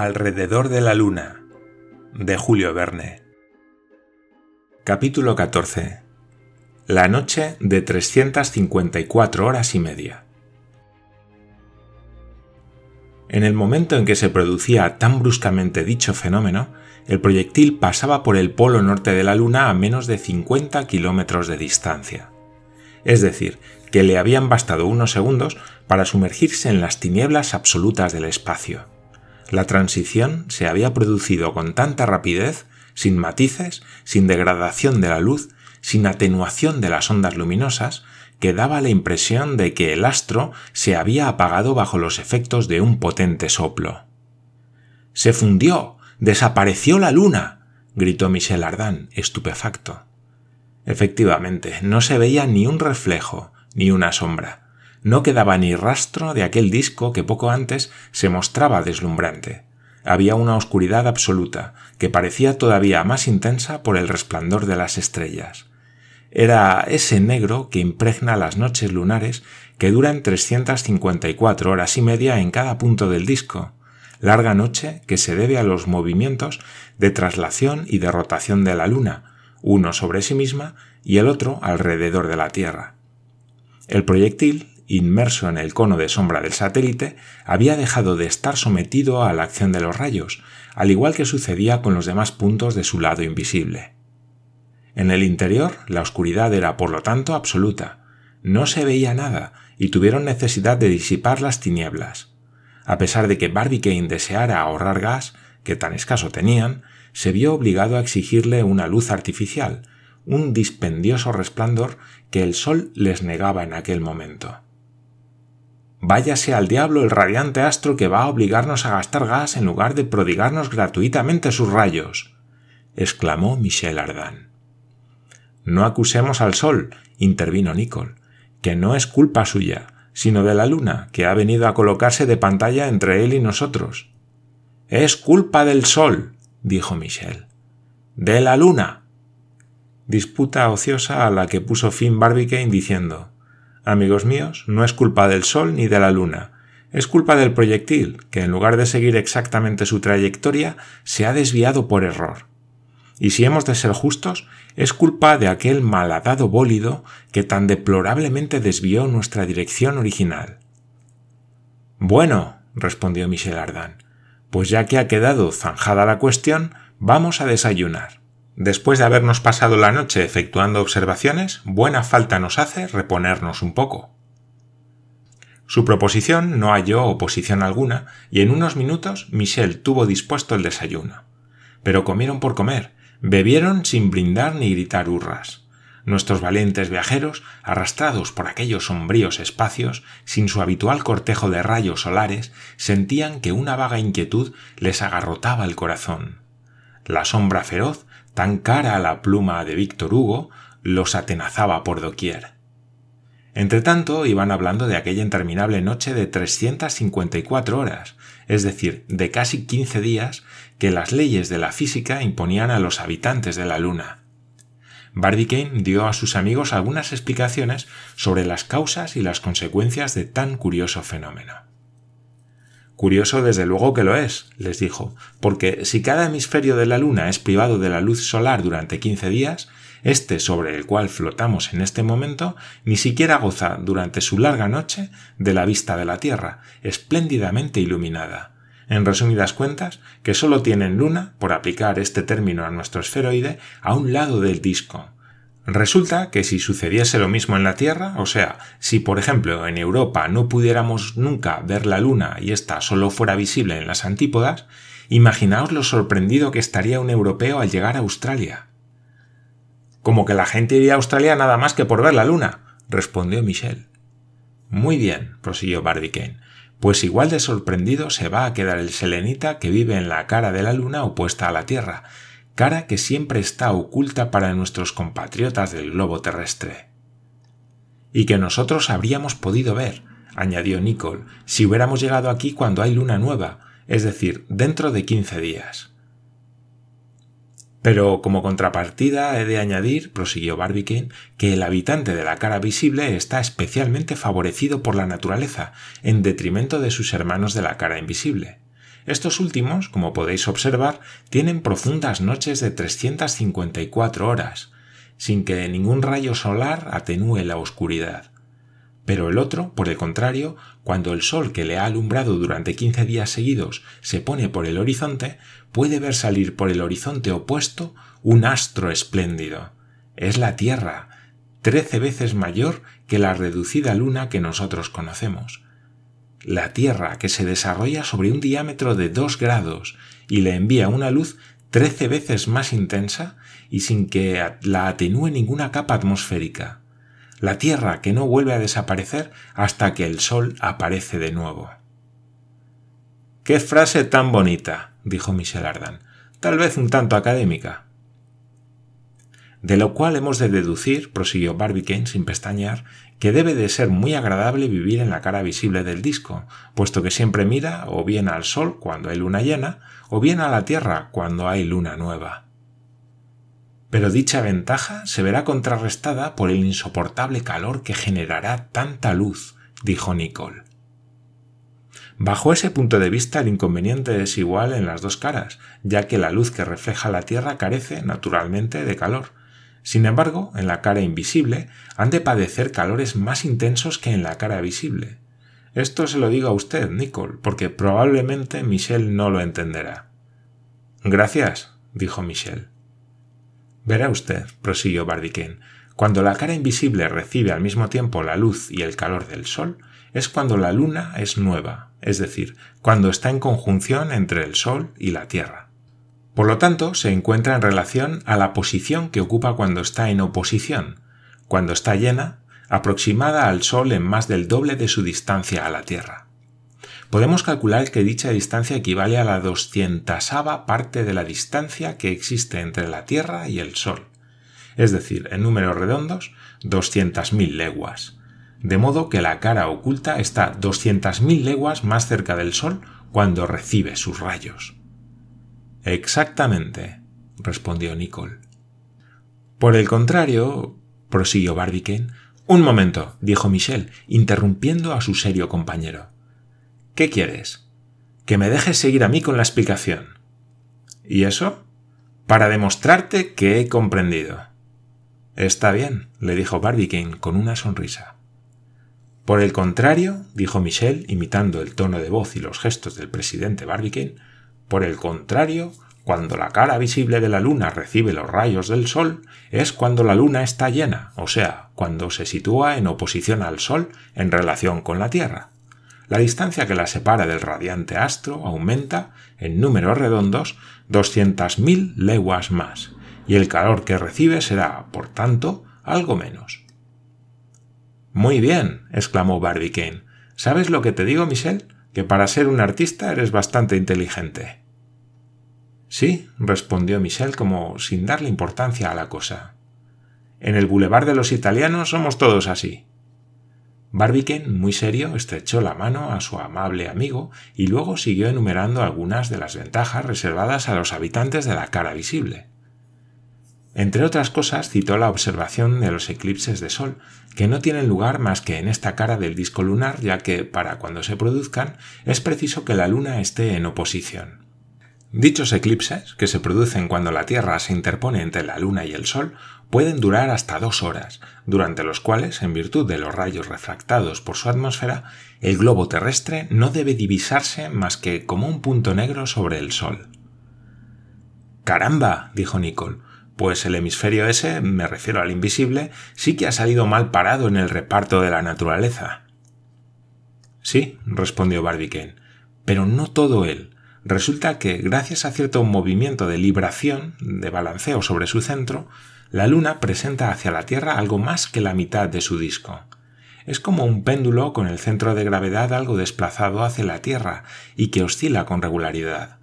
Alrededor de la Luna de Julio Verne Capítulo 14 La noche de 354 horas y media En el momento en que se producía tan bruscamente dicho fenómeno, el proyectil pasaba por el polo norte de la Luna a menos de 50 kilómetros de distancia. Es decir, que le habían bastado unos segundos para sumergirse en las tinieblas absolutas del espacio. La transición se había producido con tanta rapidez, sin matices, sin degradación de la luz, sin atenuación de las ondas luminosas, que daba la impresión de que el astro se había apagado bajo los efectos de un potente soplo. Se fundió. desapareció la luna. gritó Michel Ardan, estupefacto. Efectivamente, no se veía ni un reflejo, ni una sombra no quedaba ni rastro de aquel disco que poco antes se mostraba deslumbrante. Había una oscuridad absoluta, que parecía todavía más intensa por el resplandor de las estrellas. Era ese negro que impregna las noches lunares que duran 354 horas y media en cada punto del disco, larga noche que se debe a los movimientos de traslación y de rotación de la Luna, uno sobre sí misma y el otro alrededor de la Tierra. El proyectil inmerso en el cono de sombra del satélite, había dejado de estar sometido a la acción de los rayos, al igual que sucedía con los demás puntos de su lado invisible. En el interior, la oscuridad era por lo tanto absoluta. No se veía nada y tuvieron necesidad de disipar las tinieblas. A pesar de que Barbicane deseara ahorrar gas, que tan escaso tenían, se vio obligado a exigirle una luz artificial, un dispendioso resplandor que el sol les negaba en aquel momento. Váyase al diablo el radiante astro que va a obligarnos a gastar gas en lugar de prodigarnos gratuitamente sus rayos, exclamó Michel Ardan. No acusemos al sol, intervino Nicole, que no es culpa suya, sino de la luna, que ha venido a colocarse de pantalla entre él y nosotros. Es culpa del sol, dijo Michel. De la luna. Disputa ociosa a la que puso fin Barbicane diciendo Amigos míos, no es culpa del Sol ni de la Luna, es culpa del proyectil, que en lugar de seguir exactamente su trayectoria, se ha desviado por error. Y si hemos de ser justos, es culpa de aquel malhadado bólido que tan deplorablemente desvió nuestra dirección original. Bueno, respondió Michel Ardan, pues ya que ha quedado zanjada la cuestión, vamos a desayunar. Después de habernos pasado la noche efectuando observaciones, buena falta nos hace reponernos un poco. Su proposición no halló oposición alguna y en unos minutos Michel tuvo dispuesto el desayuno. Pero comieron por comer, bebieron sin brindar ni gritar hurras. Nuestros valientes viajeros, arrastrados por aquellos sombríos espacios, sin su habitual cortejo de rayos solares, sentían que una vaga inquietud les agarrotaba el corazón. La sombra feroz tan cara a la pluma de Víctor Hugo, los atenazaba por doquier. Entretanto, iban hablando de aquella interminable noche de 354 horas, es decir, de casi 15 días, que las leyes de la física imponían a los habitantes de la Luna. Barbicane dio a sus amigos algunas explicaciones sobre las causas y las consecuencias de tan curioso fenómeno. Curioso desde luego que lo es, les dijo, porque si cada hemisferio de la Luna es privado de la luz solar durante 15 días, este sobre el cual flotamos en este momento ni siquiera goza durante su larga noche de la vista de la Tierra, espléndidamente iluminada. En resumidas cuentas, que sólo tienen luna, por aplicar este término a nuestro esferoide, a un lado del disco, Resulta que si sucediese lo mismo en la Tierra, o sea, si por ejemplo en Europa no pudiéramos nunca ver la Luna y ésta solo fuera visible en las antípodas, imaginaos lo sorprendido que estaría un europeo al llegar a Australia. Como que la gente iría a Australia nada más que por ver la Luna, respondió Michel. Muy bien, prosiguió Barbicane, pues igual de sorprendido se va a quedar el selenita que vive en la cara de la Luna opuesta a la Tierra, cara que siempre está oculta para nuestros compatriotas del globo terrestre. Y que nosotros habríamos podido ver, añadió Nicole, si hubiéramos llegado aquí cuando hay luna nueva, es decir, dentro de quince días. Pero como contrapartida he de añadir, prosiguió Barbicane, que el habitante de la cara visible está especialmente favorecido por la naturaleza, en detrimento de sus hermanos de la cara invisible. Estos últimos, como podéis observar, tienen profundas noches de 354 horas, sin que ningún rayo solar atenúe la oscuridad. Pero el otro, por el contrario, cuando el sol que le ha alumbrado durante 15 días seguidos se pone por el horizonte, puede ver salir por el horizonte opuesto un astro espléndido. Es la Tierra, trece veces mayor que la reducida luna que nosotros conocemos la Tierra que se desarrolla sobre un diámetro de 2 grados y le envía una luz 13 veces más intensa y sin que la atenúe ninguna capa atmosférica. La Tierra que no vuelve a desaparecer hasta que el Sol aparece de nuevo. ¡Qué frase tan bonita! dijo Michel Ardan, tal vez un tanto académica. De lo cual hemos de deducir, prosiguió Barbicane sin pestañear, que debe de ser muy agradable vivir en la cara visible del disco, puesto que siempre mira o bien al Sol cuando hay luna llena, o bien a la Tierra cuando hay luna nueva. Pero dicha ventaja se verá contrarrestada por el insoportable calor que generará tanta luz, dijo Nicole. Bajo ese punto de vista el inconveniente es igual en las dos caras, ya que la luz que refleja la Tierra carece, naturalmente, de calor, sin embargo, en la cara invisible han de padecer calores más intensos que en la cara visible. Esto se lo digo a usted, Nicole, porque probablemente Michel no lo entenderá. Gracias, dijo Michel. Verá usted, prosiguió Barbicane, cuando la cara invisible recibe al mismo tiempo la luz y el calor del sol, es cuando la luna es nueva, es decir, cuando está en conjunción entre el sol y la tierra. Por lo tanto, se encuentra en relación a la posición que ocupa cuando está en oposición, cuando está llena, aproximada al Sol en más del doble de su distancia a la Tierra. Podemos calcular que dicha distancia equivale a la doscientasava parte de la distancia que existe entre la Tierra y el Sol, es decir, en números redondos, 200.000 leguas, de modo que la cara oculta está 200.000 leguas más cerca del Sol cuando recibe sus rayos. Exactamente, respondió Nicole. Por el contrario, prosiguió Barbicane. Un momento, dijo Michel, interrumpiendo a su serio compañero. ¿Qué quieres? Que me dejes seguir a mí con la explicación. ¿Y eso? Para demostrarte que he comprendido. Está bien, le dijo Barbicane con una sonrisa. Por el contrario, dijo Michel, imitando el tono de voz y los gestos del presidente Barbicane, por el contrario, cuando la cara visible de la luna recibe los rayos del sol, es cuando la luna está llena, o sea, cuando se sitúa en oposición al sol en relación con la Tierra. La distancia que la separa del radiante astro aumenta, en números redondos, 200.000 leguas más, y el calor que recibe será, por tanto, algo menos. Muy bien, exclamó Barbicane. ¿Sabes lo que te digo, Michel? Que para ser un artista eres bastante inteligente. Sí, respondió Michel como sin darle importancia a la cosa. En el Boulevard de los Italianos somos todos así. Barbicane, muy serio, estrechó la mano a su amable amigo y luego siguió enumerando algunas de las ventajas reservadas a los habitantes de la cara visible. Entre otras cosas, citó la observación de los eclipses de Sol, que no tienen lugar más que en esta cara del disco lunar, ya que, para cuando se produzcan, es preciso que la Luna esté en oposición. Dichos eclipses, que se producen cuando la Tierra se interpone entre la Luna y el Sol, pueden durar hasta dos horas, durante los cuales, en virtud de los rayos refractados por su atmósfera, el globo terrestre no debe divisarse más que como un punto negro sobre el Sol. Caramba, dijo Nicole, pues el hemisferio ese, me refiero al invisible, sí que ha salido mal parado en el reparto de la naturaleza. Sí, respondió Barbicane, pero no todo él. Resulta que, gracias a cierto movimiento de libración, de balanceo sobre su centro, la Luna presenta hacia la Tierra algo más que la mitad de su disco. Es como un péndulo con el centro de gravedad algo desplazado hacia la Tierra y que oscila con regularidad.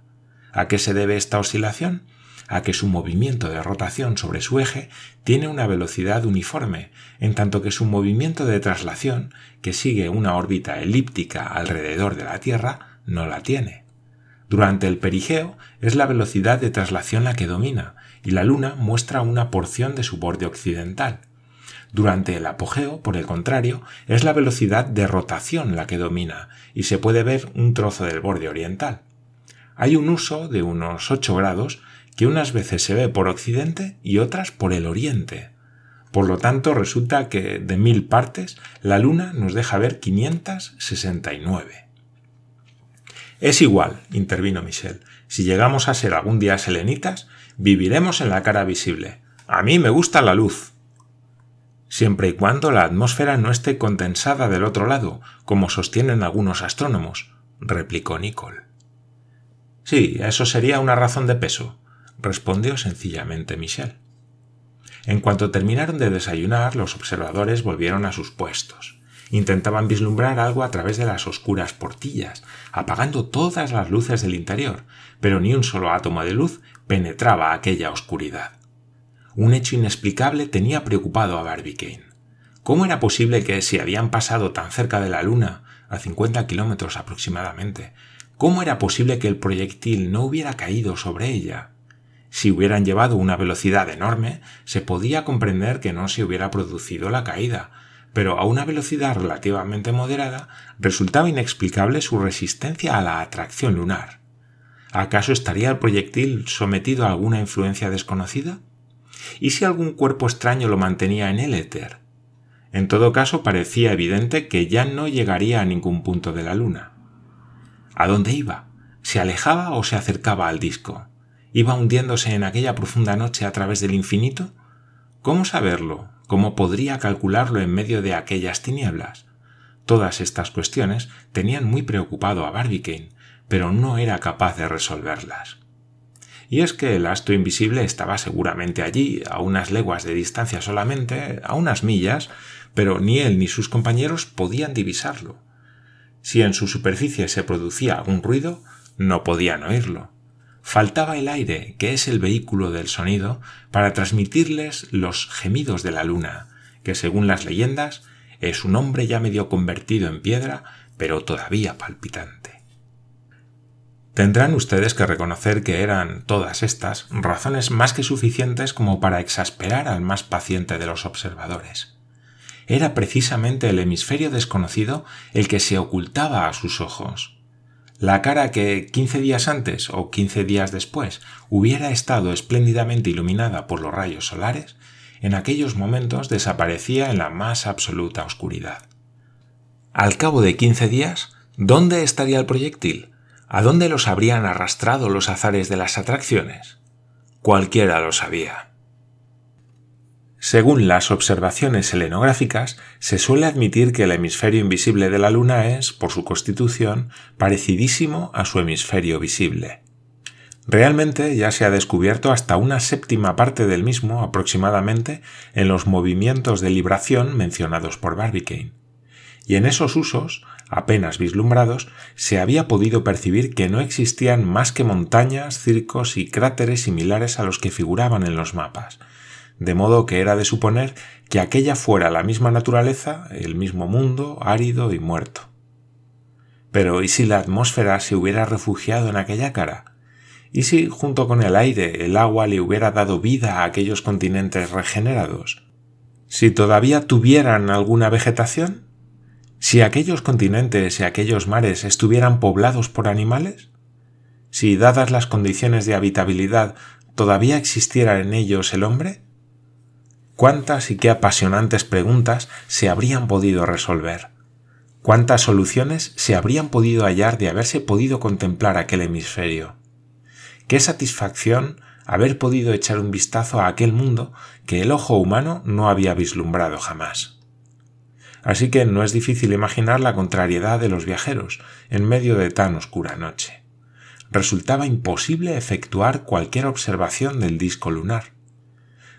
¿A qué se debe esta oscilación? A que su movimiento de rotación sobre su eje tiene una velocidad uniforme, en tanto que su movimiento de traslación, que sigue una órbita elíptica alrededor de la Tierra, no la tiene. Durante el perigeo es la velocidad de traslación la que domina, y la Luna muestra una porción de su borde occidental. Durante el apogeo, por el contrario, es la velocidad de rotación la que domina, y se puede ver un trozo del borde oriental. hay un uso de unos 8 grados que unas veces se ve por occidente y otras por el oriente. Por lo tanto, resulta que de mil partes la Luna nos deja ver 569. Es igual, intervino Michel. Si llegamos a ser algún día selenitas, viviremos en la cara visible. A mí me gusta la luz. Siempre y cuando la atmósfera no esté condensada del otro lado, como sostienen algunos astrónomos, replicó Nicole. Sí, eso sería una razón de peso, respondió sencillamente Michel. En cuanto terminaron de desayunar, los observadores volvieron a sus puestos. Intentaban vislumbrar algo a través de las oscuras portillas, apagando todas las luces del interior, pero ni un solo átomo de luz penetraba aquella oscuridad. Un hecho inexplicable tenía preocupado a Barbicane. ¿Cómo era posible que, si habían pasado tan cerca de la Luna, a 50 kilómetros aproximadamente, cómo era posible que el proyectil no hubiera caído sobre ella? Si hubieran llevado una velocidad enorme, se podía comprender que no se hubiera producido la caída, pero a una velocidad relativamente moderada resultaba inexplicable su resistencia a la atracción lunar. ¿Acaso estaría el proyectil sometido a alguna influencia desconocida? ¿Y si algún cuerpo extraño lo mantenía en el éter? En todo caso parecía evidente que ya no llegaría a ningún punto de la Luna. ¿A dónde iba? ¿Se alejaba o se acercaba al disco? ¿Iba hundiéndose en aquella profunda noche a través del infinito? ¿Cómo saberlo? ¿Cómo podría calcularlo en medio de aquellas tinieblas? Todas estas cuestiones tenían muy preocupado a Barbicane, pero no era capaz de resolverlas. Y es que el astro invisible estaba seguramente allí, a unas leguas de distancia solamente, a unas millas, pero ni él ni sus compañeros podían divisarlo. Si en su superficie se producía algún ruido, no podían oírlo. Faltaba el aire, que es el vehículo del sonido, para transmitirles los gemidos de la luna, que según las leyendas es un hombre ya medio convertido en piedra, pero todavía palpitante. Tendrán ustedes que reconocer que eran todas estas razones más que suficientes como para exasperar al más paciente de los observadores. Era precisamente el hemisferio desconocido el que se ocultaba a sus ojos la cara que quince días antes o quince días después hubiera estado espléndidamente iluminada por los rayos solares, en aquellos momentos desaparecía en la más absoluta oscuridad. Al cabo de quince días, ¿dónde estaría el proyectil? ¿A dónde los habrían arrastrado los azares de las atracciones? Cualquiera lo sabía. Según las observaciones selenográficas, se suele admitir que el hemisferio invisible de la Luna es, por su constitución, parecidísimo a su hemisferio visible. Realmente ya se ha descubierto hasta una séptima parte del mismo aproximadamente en los movimientos de libración mencionados por Barbicane. Y en esos usos, apenas vislumbrados, se había podido percibir que no existían más que montañas, circos y cráteres similares a los que figuraban en los mapas, de modo que era de suponer que aquella fuera la misma naturaleza, el mismo mundo, árido y muerto. Pero ¿y si la atmósfera se hubiera refugiado en aquella cara? ¿Y si, junto con el aire, el agua le hubiera dado vida a aquellos continentes regenerados? ¿Si todavía tuvieran alguna vegetación? ¿Si aquellos continentes y aquellos mares estuvieran poblados por animales? ¿Si, dadas las condiciones de habitabilidad, todavía existiera en ellos el hombre? Cuántas y qué apasionantes preguntas se habrían podido resolver, cuántas soluciones se habrían podido hallar de haberse podido contemplar aquel hemisferio. Qué satisfacción haber podido echar un vistazo a aquel mundo que el ojo humano no había vislumbrado jamás. Así que no es difícil imaginar la contrariedad de los viajeros en medio de tan oscura noche. Resultaba imposible efectuar cualquier observación del disco lunar.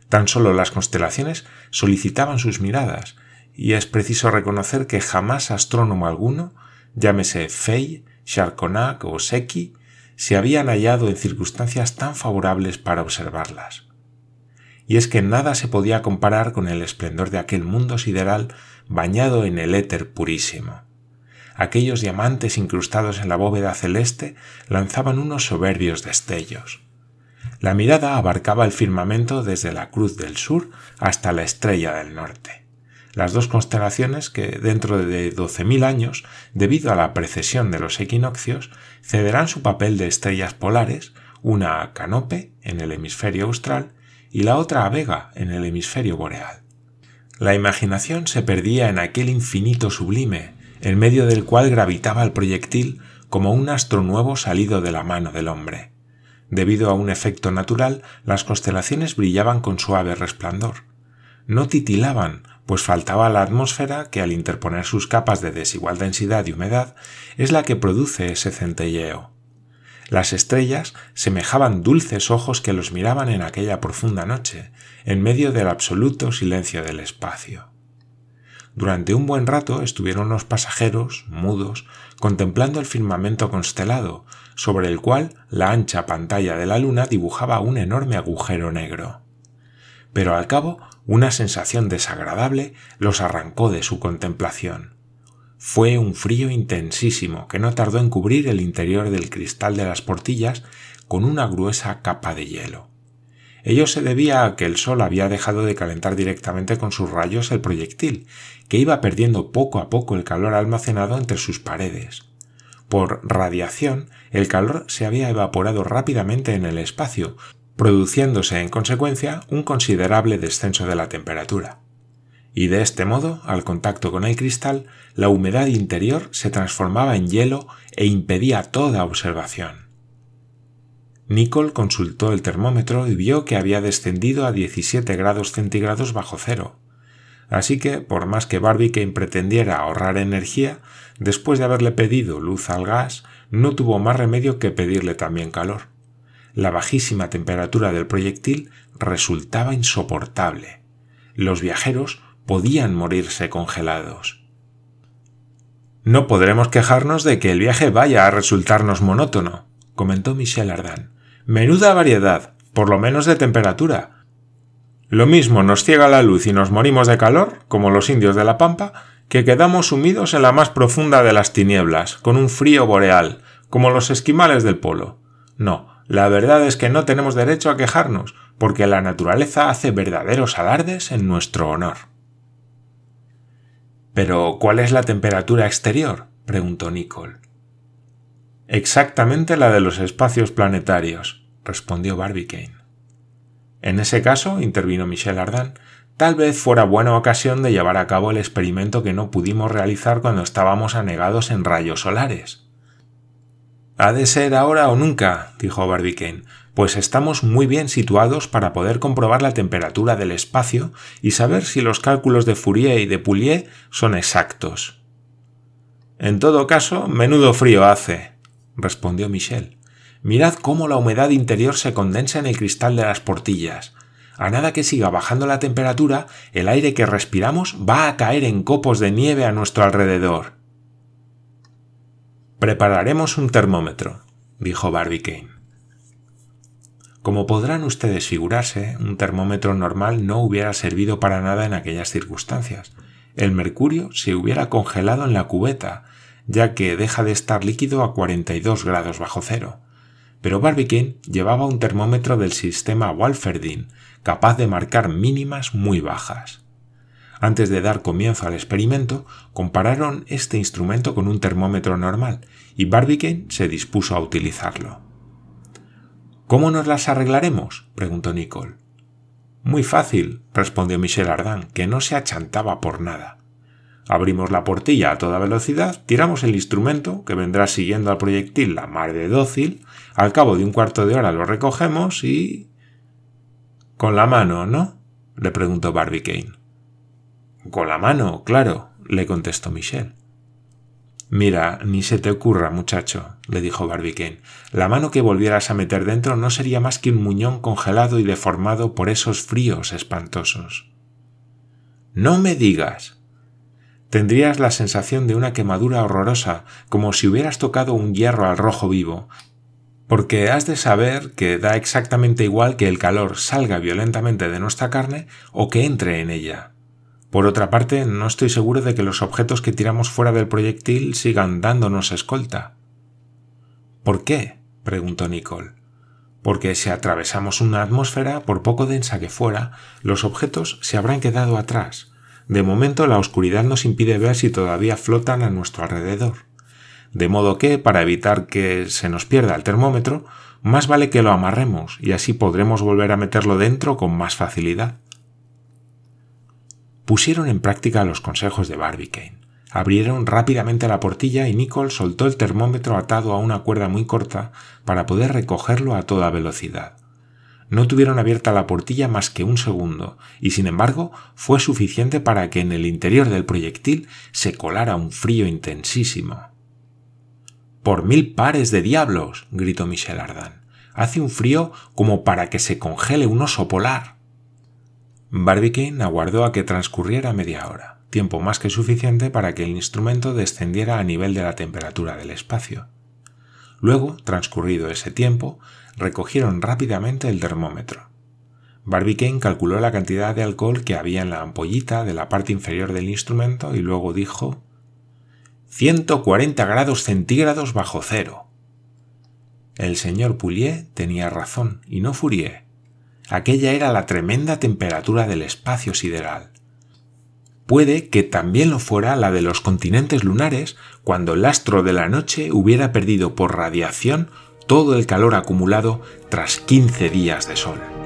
Tan solo las constelaciones solicitaban sus miradas, y es preciso reconocer que jamás astrónomo alguno, llámese Fey, Charconac o Secchi, se habían hallado en circunstancias tan favorables para observarlas. Y es que nada se podía comparar con el esplendor de aquel mundo sideral bañado en el éter purísimo. Aquellos diamantes incrustados en la bóveda celeste lanzaban unos soberbios destellos. La mirada abarcaba el firmamento desde la cruz del sur hasta la estrella del norte. las dos constelaciones que dentro de 12.000 años, debido a la precesión de los equinoccios, cederán su papel de estrellas polares, una a Canope en el hemisferio austral y la otra a Vega en el hemisferio boreal. La imaginación se perdía en aquel infinito sublime, en medio del cual gravitaba el proyectil como un astro nuevo salido de la mano del hombre. Debido a un efecto natural, las constelaciones brillaban con suave resplandor. No titilaban, pues faltaba la atmósfera que al interponer sus capas de desigual densidad y humedad es la que produce ese centelleo. Las estrellas semejaban dulces ojos que los miraban en aquella profunda noche, en medio del absoluto silencio del espacio. Durante un buen rato estuvieron los pasajeros, mudos, contemplando el firmamento constelado, sobre el cual la ancha pantalla de la luna dibujaba un enorme agujero negro. Pero al cabo una sensación desagradable los arrancó de su contemplación. Fue un frío intensísimo que no tardó en cubrir el interior del cristal de las portillas con una gruesa capa de hielo. Ello se debía a que el sol había dejado de calentar directamente con sus rayos el proyectil, que iba perdiendo poco a poco el calor almacenado entre sus paredes. Por radiación, el calor se había evaporado rápidamente en el espacio, produciéndose en consecuencia un considerable descenso de la temperatura. Y de este modo, al contacto con el cristal, la humedad interior se transformaba en hielo e impedía toda observación. Nicole consultó el termómetro y vio que había descendido a 17 grados centígrados bajo cero. Así que, por más que Barbicane pretendiera ahorrar energía, después de haberle pedido luz al gas, no tuvo más remedio que pedirle también calor. La bajísima temperatura del proyectil resultaba insoportable. Los viajeros podían morirse congelados. No podremos quejarnos de que el viaje vaya a resultarnos monótono, comentó Michel Ardan. Menuda variedad, por lo menos de temperatura. Lo mismo nos ciega la luz y nos morimos de calor, como los indios de la pampa, que quedamos sumidos en la más profunda de las tinieblas, con un frío boreal, como los esquimales del polo. No, la verdad es que no tenemos derecho a quejarnos, porque la naturaleza hace verdaderos alardes en nuestro honor. Pero, ¿cuál es la temperatura exterior? preguntó Nicole. Exactamente la de los espacios planetarios, respondió Barbicane. En ese caso, intervino Michel Ardan, tal vez fuera buena ocasión de llevar a cabo el experimento que no pudimos realizar cuando estábamos anegados en rayos solares. Ha de ser ahora o nunca, dijo Barbicane, pues estamos muy bien situados para poder comprobar la temperatura del espacio y saber si los cálculos de Fourier y de Poulier son exactos. En todo caso, menudo frío hace, respondió Michel. Mirad cómo la humedad interior se condensa en el cristal de las portillas. A nada que siga bajando la temperatura, el aire que respiramos va a caer en copos de nieve a nuestro alrededor. Prepararemos un termómetro, dijo Barbicane. Como podrán ustedes figurarse, un termómetro normal no hubiera servido para nada en aquellas circunstancias. El mercurio se hubiera congelado en la cubeta, ya que deja de estar líquido a 42 grados bajo cero. Pero Barbicane llevaba un termómetro del sistema Walferdin, capaz de marcar mínimas muy bajas. Antes de dar comienzo al experimento, compararon este instrumento con un termómetro normal y Barbicane se dispuso a utilizarlo. ¿Cómo nos las arreglaremos? preguntó Nicole. Muy fácil, respondió Michel Ardan, que no se achantaba por nada. Abrimos la portilla a toda velocidad, tiramos el instrumento, que vendrá siguiendo al proyectil la mar de dócil, al cabo de un cuarto de hora lo recogemos y... Con la mano, ¿no? le preguntó Barbicane. Con la mano, claro, le contestó Michel. Mira, ni se te ocurra, muchacho, le dijo Barbicane. La mano que volvieras a meter dentro no sería más que un muñón congelado y deformado por esos fríos espantosos. No me digas, tendrías la sensación de una quemadura horrorosa, como si hubieras tocado un hierro al rojo vivo, porque has de saber que da exactamente igual que el calor salga violentamente de nuestra carne o que entre en ella. Por otra parte, no estoy seguro de que los objetos que tiramos fuera del proyectil sigan dándonos escolta. ¿Por qué? preguntó Nicole. Porque si atravesamos una atmósfera, por poco densa que fuera, los objetos se habrán quedado atrás, De momento la oscuridad nos impide ver si todavía flotan a nuestro alrededor. De modo que, para evitar que se nos pierda el termómetro, más vale que lo amarremos y así podremos volver a meterlo dentro con más facilidad. Pusieron en práctica los consejos de Barbicane. Abrieron rápidamente la portilla y Nicole soltó el termómetro atado a una cuerda muy corta para poder recogerlo a toda velocidad. No tuvieron abierta la portilla más que un segundo, y sin embargo fue suficiente para que en el interior del proyectil se colara un frío intensísimo. Por mil pares de diablos. gritó Michel Ardan. Hace un frío como para que se congele un oso polar. Barbicane aguardó a que transcurriera media hora, tiempo más que suficiente para que el instrumento descendiera a nivel de la temperatura del espacio. Luego, transcurrido ese tiempo, recogieron rápidamente el termómetro. Barbicane calculó la cantidad de alcohol que había en la ampollita de la parte inferior del instrumento y luego dijo 140 grados centígrados bajo cero. El señor Poulier tenía razón, y no Fourier. Aquella era la tremenda temperatura del espacio sideral. Puede que también lo fuera la de los continentes lunares cuando el astro de la noche hubiera perdido por radiación todo el calor acumulado tras 15 días de sol.